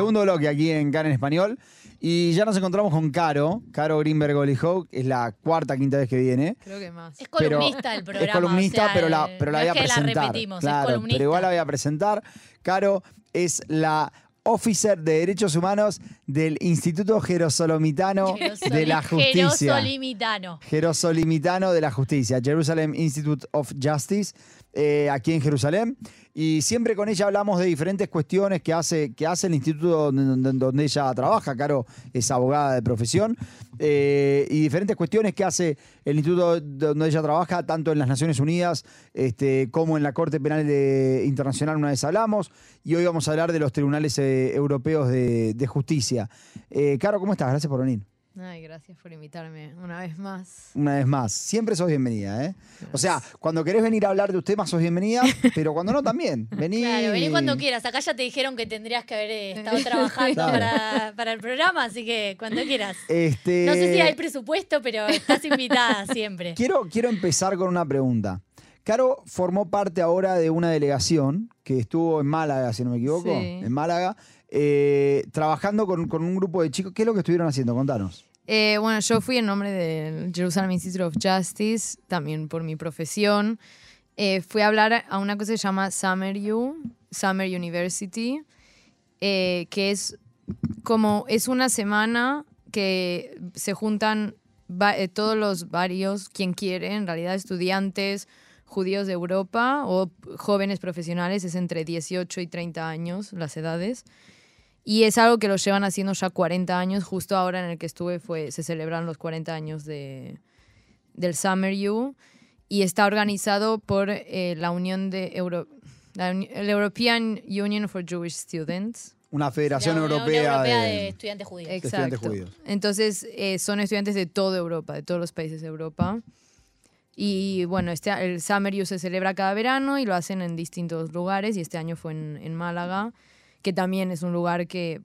Segundo bloque aquí en Can en Español. Y ya nos encontramos con Caro, Caro Greenberg Holyhock, es la cuarta, quinta vez que viene. Creo que más. Es columnista del programa. Es columnista, o sea, pero la, pero la voy a es que presentar. la repetimos, Claro, es columnista. pero igual la voy a presentar. Caro es la officer de Derechos Humanos del Instituto Jerosolomitano de la Justicia. Jerosolimitano. Jerosolimitano de la Justicia, Jerusalem Institute of Justice, eh, aquí en Jerusalén. Y siempre con ella hablamos de diferentes cuestiones que hace, que hace el instituto donde, ella trabaja. Caro es abogada de profesión. eh, y diferentes cuestiones que hace el instituto donde ella trabaja, tanto en las Naciones Unidas este, como en la Corte Penal Internacional, una vez hablamos. Y hoy vamos a hablar de los tribunales eh, europeos de, de justicia. Caro, ¿cómo estás? Gracias por venir. Ay, gracias por invitarme una vez más. Una vez más, siempre sos bienvenida, ¿eh? O sea, cuando querés venir a hablar de un tema sos bienvenida, pero cuando no también. Vení. Claro, vení cuando quieras. Acá ya te dijeron que tendrías que haber eh, estado trabajando Claro. para, para el programa, así que cuando quieras. Este, No sé si hay presupuesto, pero estás invitada siempre. quiero, quiero empezar con una pregunta. Caro formó parte ahora de una delegación que estuvo en Málaga, si no me equivoco, Sí. en Málaga, eh, trabajando con, con un grupo de chicos. ¿Qué es lo que estuvieron haciendo? Contanos. Eh, bueno, yo fui en nombre del Jerusalem Institute of Justice, también por mi profesión. Eh, fui a hablar a una cosa que se llama Summer U, Summer University, eh, que es como es una semana que se juntan eh, todos los varios, quien quiere, en realidad estudiantes judíos de Europa o jóvenes profesionales, es entre 18 y 30 años las edades. Y es algo que lo llevan haciendo ya 40 años. Justo ahora en el que estuve fue, se celebran los 40 años de, del Summer U. Y está organizado por eh, la Unión de Euro, la el European Union for Jewish Students. Una federación La Unión europea, Europea de, de Estudiantes Judíos. estudiantes judíos. Entonces, eh, son estudiantes de toda Europa, de todos los países de Europa. Y bueno, este, el Summer U se celebra cada verano y lo hacen en distintos lugares. Y este año fue en, en Málaga, que también es un lugar que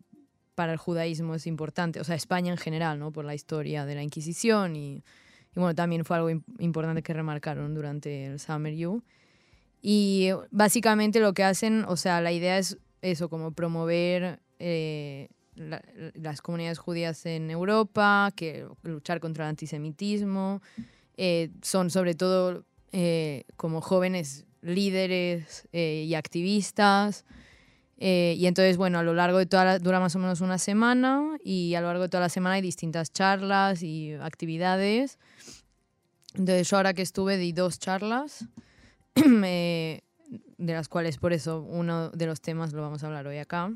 para el judaísmo es importante. O sea, España en general, ¿no? Por la historia de la Inquisición. Y, bueno, también fue algo im- importante que remarcaron durante el Summer U. Y básicamente lo que hacen, o sea, la idea es eso, como promover eh, la- las comunidades judías en Europa, que luchar contra el antisemitismo. Eh, son sobre todo eh, como jóvenes líderes y activistas. Eh, y entonces, bueno, a lo largo de toda la, dura más o menos una semana y a lo largo de toda la semana hay distintas charlas y actividades. Entonces yo ahora que estuve di dos charlas, eh, de las cuales por eso uno de los temas lo vamos a hablar hoy acá.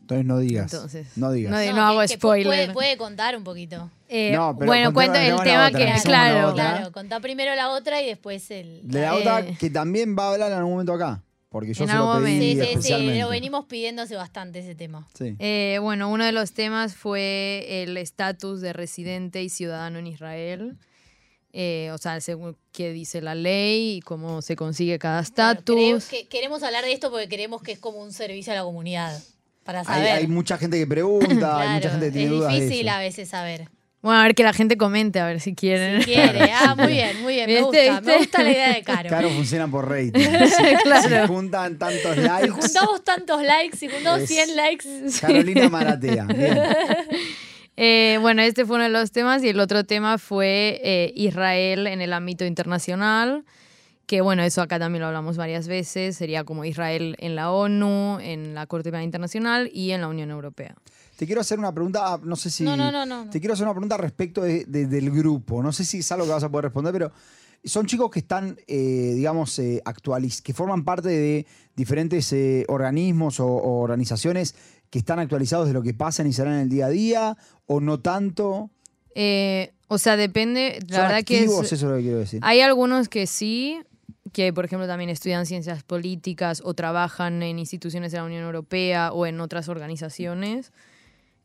Entonces no digas. Entonces, no digas. no, No, no hago que- spoiler. Puede, puede contar un poquito. Eh, No, pero bueno, cuento el tema otra, que, claro. Claro, contá primero la otra y después el. De la Eh, otra que también va a hablar en algún momento acá. Porque yo En se lo algún pedí momento. Sí, sí, sí, lo venimos pidiendo hace bastante ese tema. Sí. Eh, bueno, uno de los temas fue el estatus de residente y ciudadano en Israel. Eh, o sea, según qué dice la ley y cómo se consigue cada estatus. queremos, que- queremos hablar de esto porque creemos que es como un servicio a la comunidad. Para Hay, saber. hay mucha gente que pregunta, hay mucha gente que tiene es dudas de difícil eso. a veces saber. Bueno, a ver que la gente comente, a ver si quieren. Si quiere. Ah, muy bien, muy bien. Me ¿Viste, gusta. Me gusta la idea de Caro. Caro funciona por rating. Claro. Si juntan tantos likes, Juntamos tantos likes, si juntamos Es- 100 likes. Carolina Maratea. Bien. Eh, bueno, este fue uno de los temas y el otro tema fue eh, Israel en el ámbito internacional, que bueno, eso acá también lo hablamos varias veces, sería como Israel en la ONU, en la Corte Penal Internacional y en la Unión Europea. Te quiero hacer una pregunta, ah, no sé si... No, no, no, no. Te quiero hacer una pregunta respecto de- de- del grupo. No sé si es algo que vas a poder responder, pero son chicos que están, eh, digamos, eh, actualiz que forman parte de diferentes eh, organismos o, o organizaciones que están actualizados de lo que pasa en Israel en el día a día, o no tanto. Eh, o sea, depende, la ¿Son verdad que activos? es, Eso es lo que quiero decir. hay algunos que sí, que por ejemplo también estudian ciencias políticas o trabajan en instituciones de la Unión Europea o en otras organizaciones.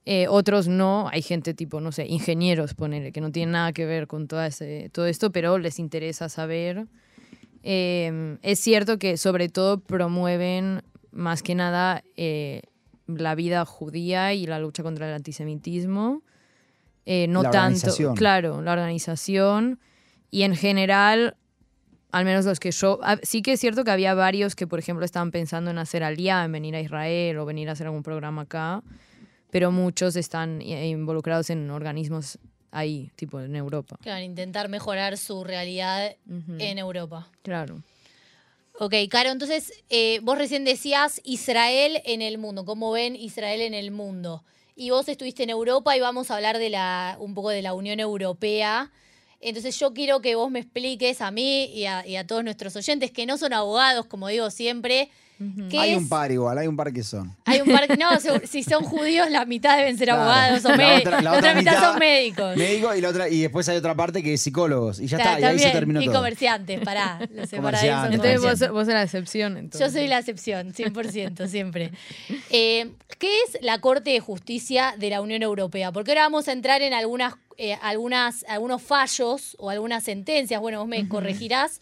Eh, otros no, hay gente tipo, no sé, ingenieros, ponele, que no tienen nada que ver con toda ese, todo esto, pero les interesa saber. Eh, es cierto que sobre todo promueven más que nada eh, la vida judía y la lucha contra el antisemitismo. Eh, no La tanto, claro, la organización. Y en general, al menos los que yo... ah, Sí que es cierto que había varios que, por ejemplo, estaban pensando en hacer alía, en venir a Israel o venir a hacer algún programa acá, pero muchos están eh, involucrados en organismos ahí, tipo en Europa. Claro, intentar mejorar su realidad en Europa. Claro. Ok, Caro, entonces eh, vos recién decías Israel en el mundo, cómo ven Israel en el mundo. Y vos estuviste en Europa y vamos a hablar de la, un poco de la Unión Europea. Entonces yo quiero que vos me expliques a mí y a, y a todos nuestros oyentes que no son abogados, como digo siempre, ¿qué Hay es? un par igual, hay un par que son. Hay un par, no, se- si son judíos la mitad deben ser Claro. abogados o La médicos. otra- La, la otra, otra mitad, mitad- son médicos. Médico y, la otra, y después hay otra parte que es psicólogos. Y ya está, y ahí se también, terminó y todo. comerciantes, pará. Los Comerciantes. Entonces vos, vos eres la excepción. Yo Entonces. soy la excepción, 100%, siempre. Eh, ¿Qué es la Corte de Justicia de la Unión Europea? Porque ahora vamos a entrar en algunas, eh, algunas, algunos fallos o algunas sentencias, bueno, vos me corregirás,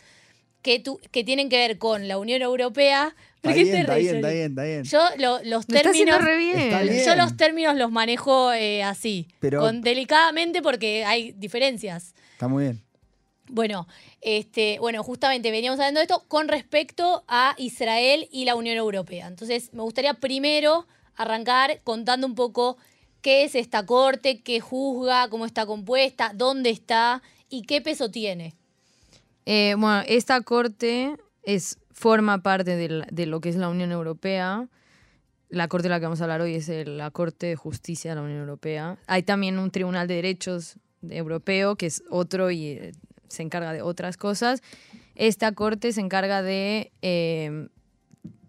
que, tu- que tienen que ver con la Unión Europea. Está ¿Por qué bien, está bien, está bien, está bien. Yo lo- los está términos... re bien. Está bien. Yo los términos los manejo eh, así, Pero- con delicadamente porque hay diferencias. Está muy bien. Bueno, este, bueno, justamente veníamos hablando de esto con respecto a Israel y la Unión Europea. Entonces, me gustaría primero arrancar contando un poco qué es esta corte, qué juzga, cómo está compuesta, dónde está y qué peso tiene. Eh, bueno, esta corte es, forma parte de, lo que es la Unión Europea. La corte de la que vamos a hablar hoy es la Corte de Justicia de la Unión Europea. Hay también un Tribunal de Derechos de- Europeo, que es otro y eh, se encarga de otras cosas. Esta corte se encarga de eh,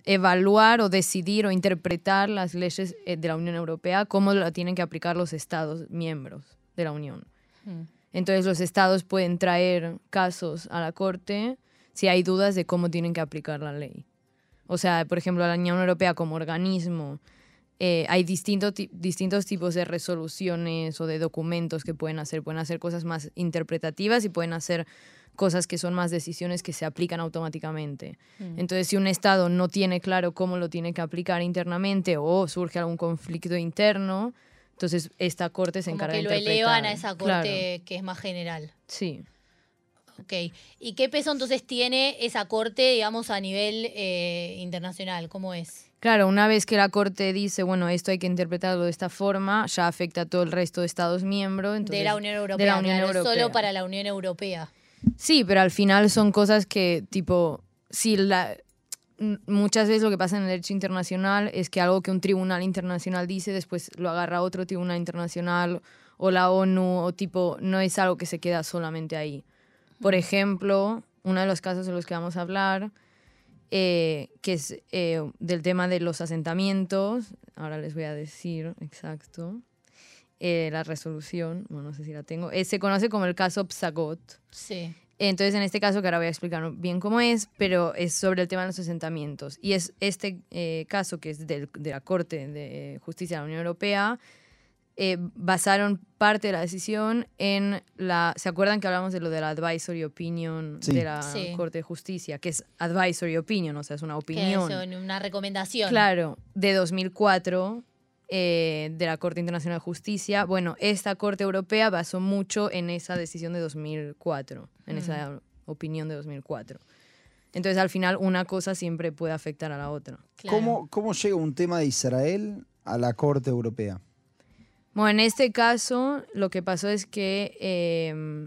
evaluar o decidir o interpretar las leyes eh, de la Unión Europea, cómo la tienen que aplicar los Estados miembros de la Unión. Entonces los estados pueden traer casos a la corte si hay dudas de cómo tienen que aplicar la ley. O sea, por ejemplo, la Unión Europea como organismo, eh, hay distinto ti- distintos tipos de resoluciones o de documentos que pueden hacer. Pueden hacer cosas más interpretativas y pueden hacer cosas que son más decisiones que se aplican automáticamente. Entonces, si un Estado no tiene claro cómo lo tiene que aplicar internamente o surge algún conflicto interno, entonces esta corte se Como encarga que de lo elevan a interpretar. esa corte Claro, que es más general. sí. Ok. ¿Y qué peso entonces tiene esa corte, digamos, a nivel eh, internacional? ¿Cómo es? Claro, una vez que la Corte dice, bueno, esto hay que interpretarlo de esta forma, ya afecta a todo el resto de Estados miembros. entonces- de la Unión Europea. de la Unión claro, Europea. Solo para la Unión Europea. Sí, pero al final son cosas que, tipo, si la... Muchas veces lo que pasa en el derecho internacional es que algo que un tribunal internacional dice, después lo agarra otro tribunal internacional o la ONU, o tipo, no es algo que se queda solamente ahí. Por ejemplo, uno de los casos de los que vamos a hablar, eh, que es eh, del tema de los asentamientos, ahora les voy a decir exacto, eh, la resolución, bueno, no sé si la tengo, eh, se conoce como el caso Psagot. Sí. Entonces, en este caso, que ahora voy a explicar bien cómo es, pero es sobre el tema de los asentamientos. Y es este eh, caso que es del- de la Corte de Justicia de la Unión Europea, eh, basaron parte de la decisión en la... ¿Se acuerdan que hablamos de lo de la advisory opinion Sí. de la Sí. Corte de Justicia? Que es advisory opinion, o sea, es una Que opinión. es una recomendación. Claro, de 2004 eh, de la Corte Internacional de Justicia. Bueno, esta Corte Europea basó mucho en esa decisión de 2004, en esa opinión de 2004. Entonces, al final, una cosa siempre puede afectar a la otra. Claro. ¿Cómo, ¿Cómo llega un tema de Israel a la Corte Europea? Bueno, en este caso, lo que pasó es que eh,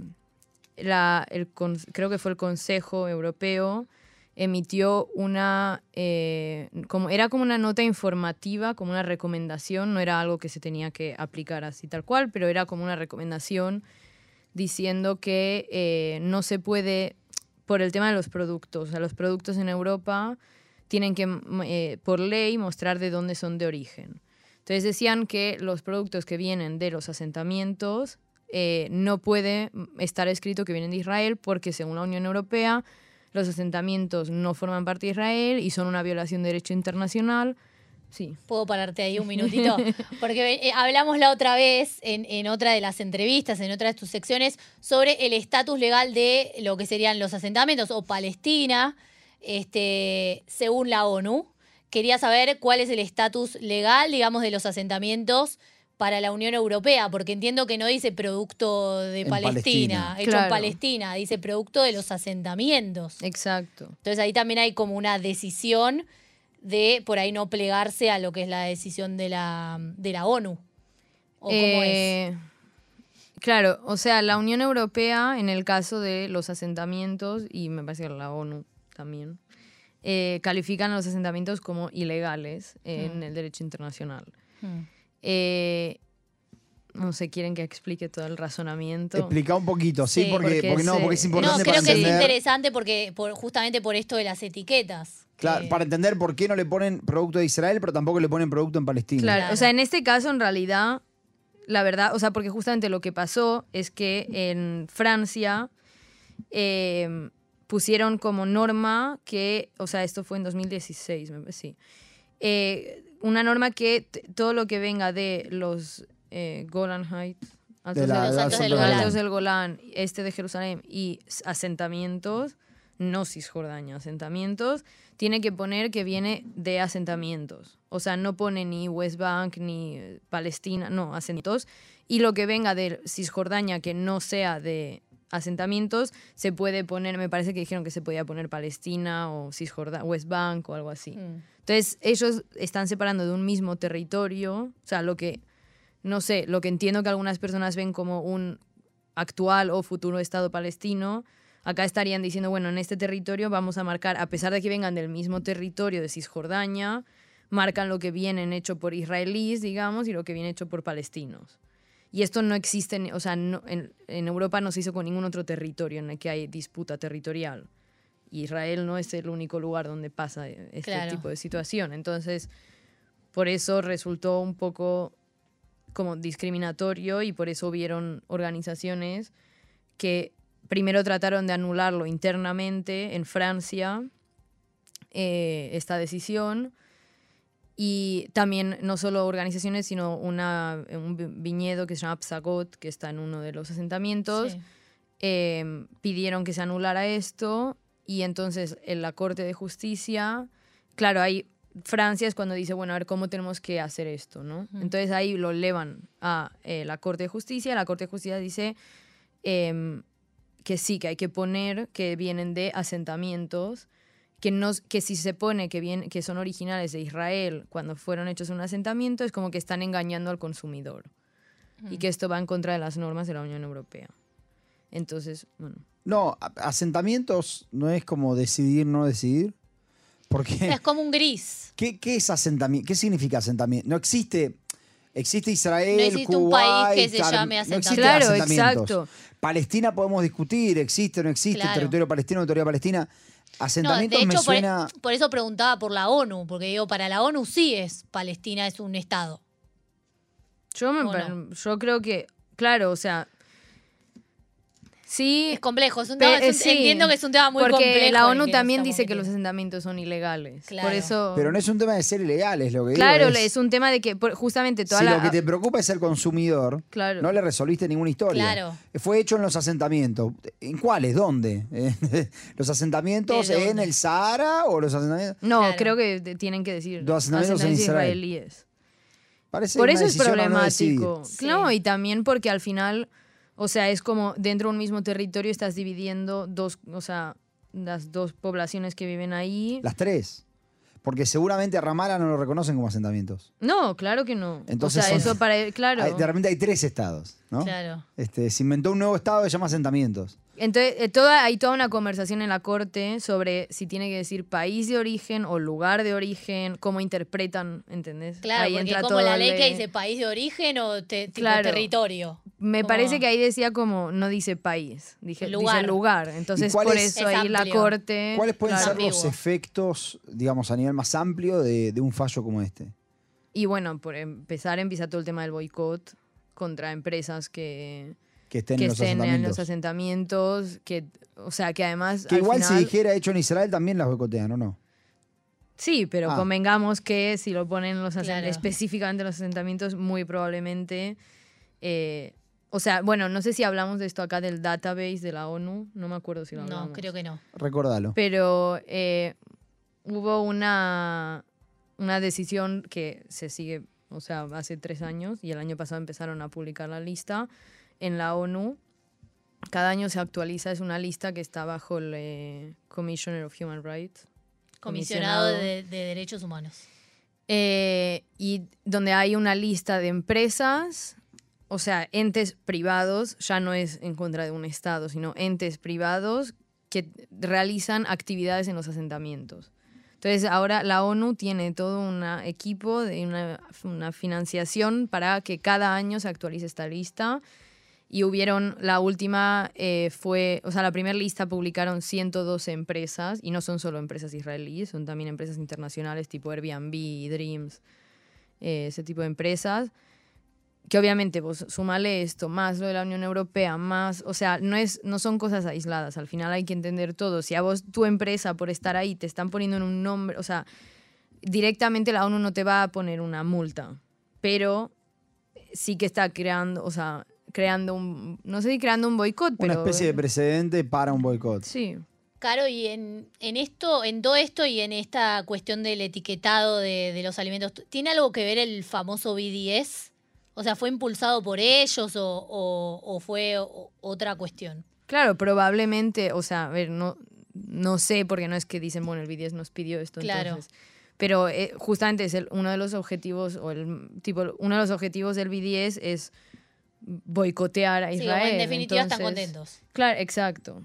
la, el creo que fue el Consejo Europeo emitió una, eh, como, era como una nota informativa, como una recomendación, no era algo que se tenía que aplicar así tal cual, pero era como una recomendación diciendo que eh, no se puede, por el tema de los productos, o sea, los productos en Europa tienen que, mm, eh, por ley, mostrar de dónde son de origen. Entonces decían que los productos que vienen de los asentamientos no puede estar escrito que vienen de Israel porque según la Unión Europea los asentamientos no forman parte de Israel y son una violación de derecho internacional. Sí. ¿Puedo pararte ahí un minutito? Porque eh, hablamos la otra vez, en, en otra de las entrevistas, en otra de tus secciones, sobre el estatus legal de lo que serían los asentamientos o Palestina, este, según la ONU. Quería saber cuál es el estatus legal, digamos, de los asentamientos para la Unión Europea, porque entiendo que no dice producto de En Palestina, Palestina. hecho en Claro. Palestina, dice producto de los asentamientos. Exacto. Entonces ahí también hay como una decisión de por ahí no plegarse a lo que es la decisión de la, de la ONU. ¿O cómo es? Eh, Claro, o sea, la Unión Europea, en el caso de los asentamientos, y me parece que la ONU también, eh, califican a los asentamientos como ilegales en Mm. el derecho internacional. Hmm. Eh, no sé, quieren que explique todo el razonamiento. Explica un poquito, ¿sí? Sí, porque, porque porque no, porque es No, importante creo para que es interesante porque por, justamente por esto de las etiquetas. Claro, que- para entender por qué no le ponen producto de Israel, pero tampoco le ponen producto en Palestina. Claro, Claro. o sea, en este caso, en realidad, la verdad, o sea, porque justamente lo que pasó es que en Francia eh, pusieron como norma que, o sea, esto fue en 2016, me parece, sí, eh, una norma que todo lo que venga de los eh, Golan Heights, altos, De la- del- Los altos del los Golán. altos del Golán, este de Jerusalén y asentamientos, no Cisjordania, asentamientos, tiene que poner que viene de asentamientos. O sea, no pone ni West Bank ni eh, Palestina, no, asentamientos. Y lo que venga de Cisjordania que no sea de asentamientos, se puede poner, me parece que dijeron que se podía poner Palestina o Cisjordania, West Bank o algo así. Hmm. Entonces, ellos están separando de un mismo territorio, o sea, lo que, no sé, lo que entiendo que algunas personas ven como un actual o futuro Estado palestino, acá estarían diciendo, bueno, en este territorio vamos a marcar, a pesar de que vengan del mismo territorio de Cisjordania, marcan lo que vienen hecho por israelíes, digamos, y lo que viene hecho por palestinos. Y esto no existe, en- o sea, no- en, en Europa no se hizo con ningún otro territorio en el que hay disputa territorial. Israel no es el único lugar donde pasa eh, este Claro. tipo de situación. Entonces, por eso resultó un poco como discriminatorio y por eso hubieron organizaciones que primero trataron de anularlo internamente en Francia, eh, esta decisión. Y también no solo organizaciones, sino una, un vi- viñedo que se llama Psagot, que está en uno de los asentamientos, Sí. eh, pidieron que se anulara esto y entonces en la Corte de Justicia, claro, ahí Francia es cuando dice, bueno, a ver cómo tenemos que hacer esto, ¿no? Entonces ahí lo elevan a eh, la Corte de Justicia, la Corte de Justicia dice em, que sí, que hay que poner que vienen de asentamientos, que, no, que si se pone que, vienen, que son originales de Israel cuando fueron hechos en un asentamiento, es como que están engañando al consumidor y que esto va en contra de las normas de la Unión Europea. Entonces, bueno. No, asentamientos no es como decidir, no decidir. Porque, Es como un gris. ¿qué, qué es asentamiento? ¿Qué significa asentamiento? No existe. Existe Israel, No existe un Kuwait, país que se llame no asentamiento. existe Claro, asentamientos. exacto. Palestina podemos discutir, existe o no existe, Claro. territorio palestino, territorio palestina. No, Asentamientos de me hecho, por, suena. por eso preguntaba por la ONU, porque digo, para la ONU sí es Palestina es un Estado. Yo, me ¿O par- no? yo creo que, claro, o sea, sí, Es complejo, es un pe- tema- es un- sí, entiendo que es un tema muy porque complejo. la el ONU también dice que los asentamientos son ilegales. Claro. Por eso, Pero no es un tema de ser ilegales, lo que digo claro, es, es un tema de que justamente toda si la... lo que te preocupa es el consumidor, Claro. no le resolviste ninguna historia. Claro. Fue hecho en los asentamientos. ¿En cuáles? ¿Dónde? ¿Los asentamientos ¿De en dónde? el Sahara o los asentamientos? No, Claro. creo que te- tienen que decir Los asentamientos en Israel. israelíes. Parece Por eso es no problemático. Sí. No, y también porque al final, o sea, es como dentro de un mismo territorio estás dividiendo dos, o sea, las dos poblaciones que viven ahí. Las tres. Porque seguramente a Ramala no lo reconocen como asentamientos. No, claro que no. Entonces o sea, son- eso para claro. Hay- de repente hay tres estados, ¿no? Claro. Este, se inventó un nuevo estado que se llama asentamientos. Entonces, eh, toda, hay toda una conversación en la corte sobre si tiene que decir país de origen o lugar de origen, cómo interpretan, ¿entendés? Claro, Ahí porque entra como la ley de- que dice país de origen o te- tipo Claro. territorio. Me Como- parece que ahí decía como, no dice país, dije, Lugar. dice lugar. Entonces, por es- eso Es ahí la corte... ¿Cuáles pueden claro. ser los efectos, digamos, a nivel más amplio de, de un fallo como este? Y bueno, por empezar, empieza todo el tema del boicot contra empresas que, Que estén que en los estén en asentamientos. los asentamientos, que, o sea, que además... que al igual si final- dijera hecho en Israel también las boicotean, ¿o no? Sí, pero Ah. convengamos que si lo ponen en los Claro. específicamente en los asentamientos, muy probablemente... eh, o sea, bueno, no sé si hablamos de esto acá del database de la ONU, no me acuerdo si lo hablamos. No, creo que no. Recordalo. Pero eh, hubo una, una decisión que se sigue o sea, hace tres años, y el año pasado empezaron a publicar la lista en la ONU. Cada año se actualiza, es una lista que está bajo el eh, Commissioner of Human Rights. Comisionado de, de Derechos Humanos. Eh, y donde hay una lista de empresas, o sea, entes privados, ya no es en contra de un Estado, sino entes privados que realizan actividades en los asentamientos. Entonces ahora la ONU tiene todo un equipo de una, una financiación para que cada año se actualice esta lista y hubieron, la última eh, fue, o sea, la primera lista publicaron 112 empresas, y no son solo empresas israelíes, son también empresas internacionales tipo Airbnb, Dreams, eh, ese tipo de empresas, que obviamente vos sumale esto, más lo de la Unión Europea, más, o sea, no, es, no son cosas aisladas, al final hay que entender todo. Si a vos tu empresa por estar ahí te están poniendo en un nombre, o sea, directamente la ONU no te va a poner una multa, pero sí que está creando, o sea, creando un, no sé si creando un boicot, pero... Una especie de precedente para un boicot. Sí. Claro, y en, en, esto, en todo esto y en esta cuestión del etiquetado de, de, los alimentos, ¿tiene algo que ver el famoso BDS? O sea, ¿fue impulsado por ellos o, o, o fue otra cuestión? Claro, probablemente, o sea, a ver, no, no sé, porque no es que dicen, bueno, el BDS nos pidió esto, claro. entonces... Pero eh, justamente es el, uno de los objetivos, o el tipo, uno de los objetivos del BDS es boicotear a Israel. Sí, en definitiva Entonces, están contentos. Claro, exacto.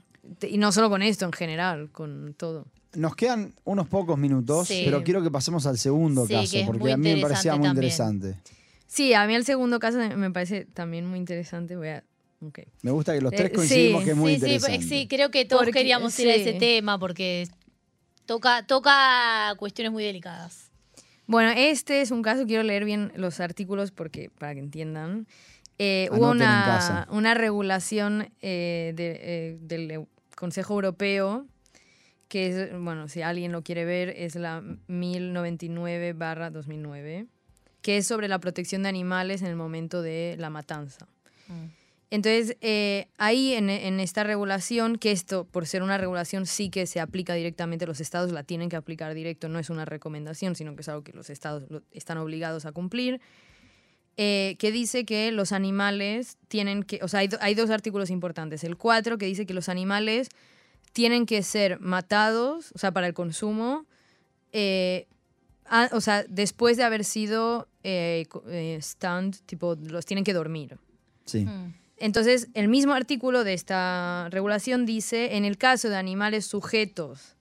Y no solo con esto, en general, con todo. Nos quedan unos pocos minutos, Sí. pero quiero que pasemos al segundo Sí, caso, porque a mí me parecía muy interesante interesante. Sí, a mí el segundo caso me parece también muy interesante. Voy a. ok. Me gusta que los Eh, tres coincidimos sí, que es muy sí, sí, interesante. sí, creo que todos Porque- queríamos ir a ese sí. tema porque toca, toca cuestiones muy delicadas. Bueno, este es un caso, quiero leer bien los artículos porque para que entiendan. Eh, hubo Anoten en una, una regulación eh, de- eh, del Consejo Europeo, que es, bueno, si alguien lo quiere ver, es la 1099-2009, que es sobre la protección de animales en el momento de la matanza. Entonces, eh, ahí en, en esta regulación, que esto, por ser una regulación, sí que se aplica directamente, los estados la tienen que aplicar directo, no es una recomendación, sino que es algo que los estados lo- están obligados a cumplir, eh, que dice que los animales tienen que, o sea, hay, do- hay dos artículos importantes. El 4, que dice que los animales tienen que ser matados, o sea, para el consumo, eh, a- o sea, después de haber sido eh, eh, stunned, tipo, los tienen que dormir. Sí. Mm. Entonces, el mismo artículo de esta regulación dice, en el caso de animales sujetos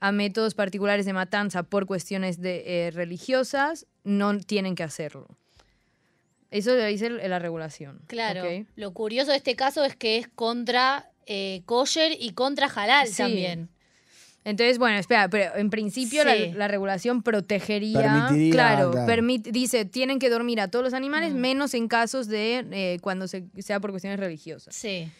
a métodos particulares de matanza por cuestiones de, eh, religiosas, no tienen que hacerlo. Eso lo dice la regulación. Claro. Lo curioso de este caso es que es contra eh, kosher y contra halal Sí. también. Entonces, bueno, espera, pero en principio la, Sí. la regulación protegería, Permitiría, claro, claro. permit- dice, tienen que dormir a todos los animales, Mm. menos en casos de eh, cuando se- sea por cuestiones religiosas. Sí.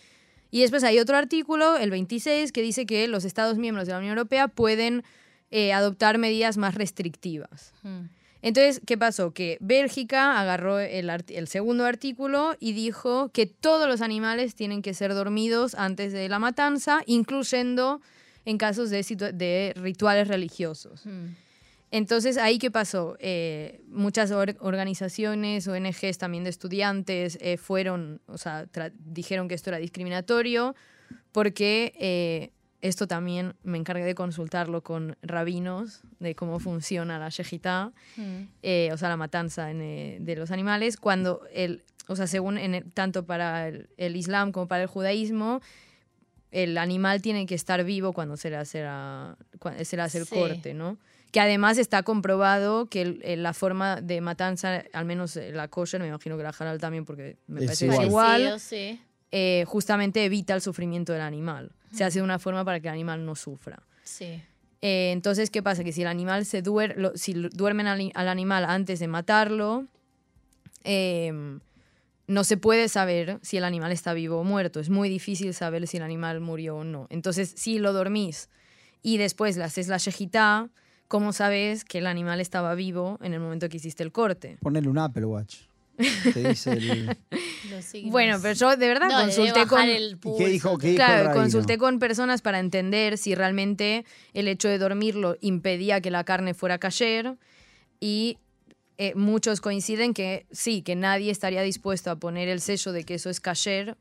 Y después hay otro artículo, el 26, que dice que los Estados miembros de la Unión Europea pueden eh, adoptar medidas más restrictivas. Mm. Entonces, ¿qué pasó? Que Bélgica agarró el, segundo artículo y dijo que todos los animales tienen que ser dormidos antes de la matanza, incluyendo en casos de, de rituales religiosos. Mm. Entonces, ahí qué pasó? Eh, muchas or- organizaciones, ONGs también de estudiantes, eh, fueron, o sea, dijeron que esto era discriminatorio, porque eh, esto también me encargué de consultarlo con rabinos, de cómo funciona la shejitá, Mm. eh, o sea, la matanza en, eh, de los animales, cuando el, o sea, según en el- tanto para el, el Islam como para el judaísmo, el animal tiene que estar vivo cuando se le hace, la- se le hace el Sí. corte, ¿no? Que además está comprobado que el- el- la forma de matanza, al menos eh, la kosher, me imagino que la halal también, porque me Es parece igual. sí. eh, justamente evita el sufrimiento del animal. Se hace de una forma para que el animal no sufra. Sí. Eh, entonces, ¿qué pasa? Que si el animal se duerme, si duermen al, al animal antes de matarlo, eh, no se puede saber si el animal está vivo o muerto. Es muy difícil saber si el animal murió o no. Entonces, si lo dormís y después le haces la shejitá, ¿cómo sabes que el animal estaba vivo en el momento que hiciste el corte? Ponele un Apple Watch. Te dice el... Los signos. Bueno, pero yo de verdad no, consulté con... el ¿Y pulso, qué dijo? todo. ¿Qué dijo Claro, el rabino? consulté con personas para entender si realmente el hecho de dormirlo impedía que la carne fuera cayer y eh, muchos coinciden que sí, que nadie estaría dispuesto a poner el sello de que eso es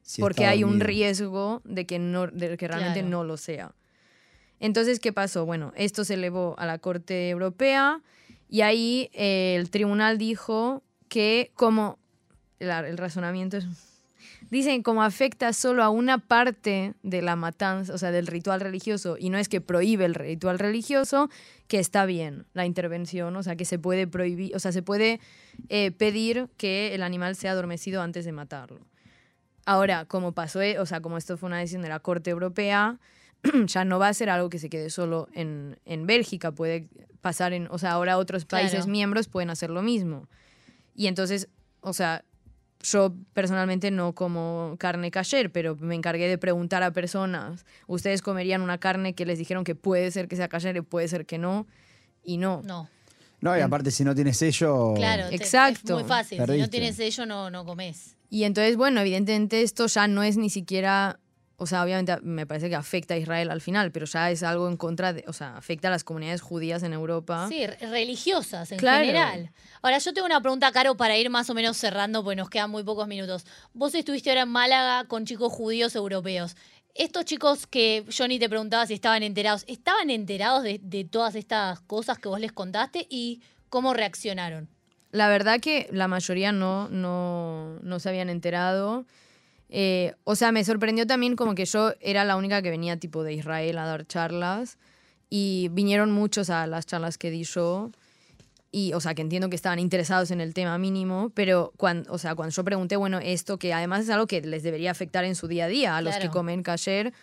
Si porque hay un riesgo de que, no, de que realmente Claro. no lo sea. Entonces, ¿qué pasó? Bueno, esto se elevó a la Corte Europea y ahí eh, el tribunal dijo que como la- el razonamiento es dicen como afecta solo a una parte de la matanza, o sea, del ritual religioso, y no es que prohíbe el ritual religioso, que está bien la intervención, o sea, que se puede prohibir, o sea, se puede eh, pedir que el animal sea adormecido antes de matarlo. Ahora, como pasó, eh, o sea, como esto fue una decisión de la Corte Europea, ya no va a ser algo que se quede solo en, en Bélgica, puede pasar en, o sea, ahora otros países Claro. miembros pueden hacer lo mismo. Y entonces, o sea, yo personalmente no como carne kasher, pero me encargué de preguntar a personas, ¿ustedes comerían una carne que les dijeron que puede ser que sea kasher y puede ser que no? Y no. No, No, y aparte si no tiene sello... claro. te- Exacto. Es muy fácil. Si no tienes sello, no, no comes. Y entonces, bueno, evidentemente esto ya no es ni siquiera, o sea, obviamente me parece que afecta a Israel al final, pero ya es algo en contra de, o sea, afecta a las comunidades judías en Europa. Sí, re- religiosas en Claro. general. Ahora, yo tengo una pregunta, Caro, para ir más o menos cerrando, porque nos quedan muy pocos minutos. Vos estuviste ahora en Málaga con chicos judíos europeos. Estos chicos que Johnny te preguntaba si estaban enterados, ¿estaban enterados de, de todas estas cosas que vos les contaste y cómo reaccionaron? La verdad que la mayoría no, no, no se habían enterado. Eh, o sea, me sorprendió también como que yo era la única que venía tipo de Israel a dar charlas y vinieron muchos a las charlas que di yo. Y, o sea, que entiendo que estaban interesados en el tema mínimo, pero cuando, o sea, cuando yo pregunté, bueno, esto que además es algo que les debería afectar en su día a día, a los que comen kasher,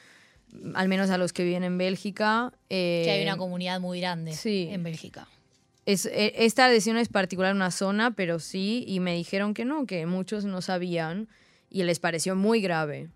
al menos a los que viven en Bélgica. Que hay eh, una comunidad muy grande sí. en Bélgica. es, e- esta decisión es particular en una zona, pero sí, y me dijeron que no, que muchos no sabían y les pareció muy grave.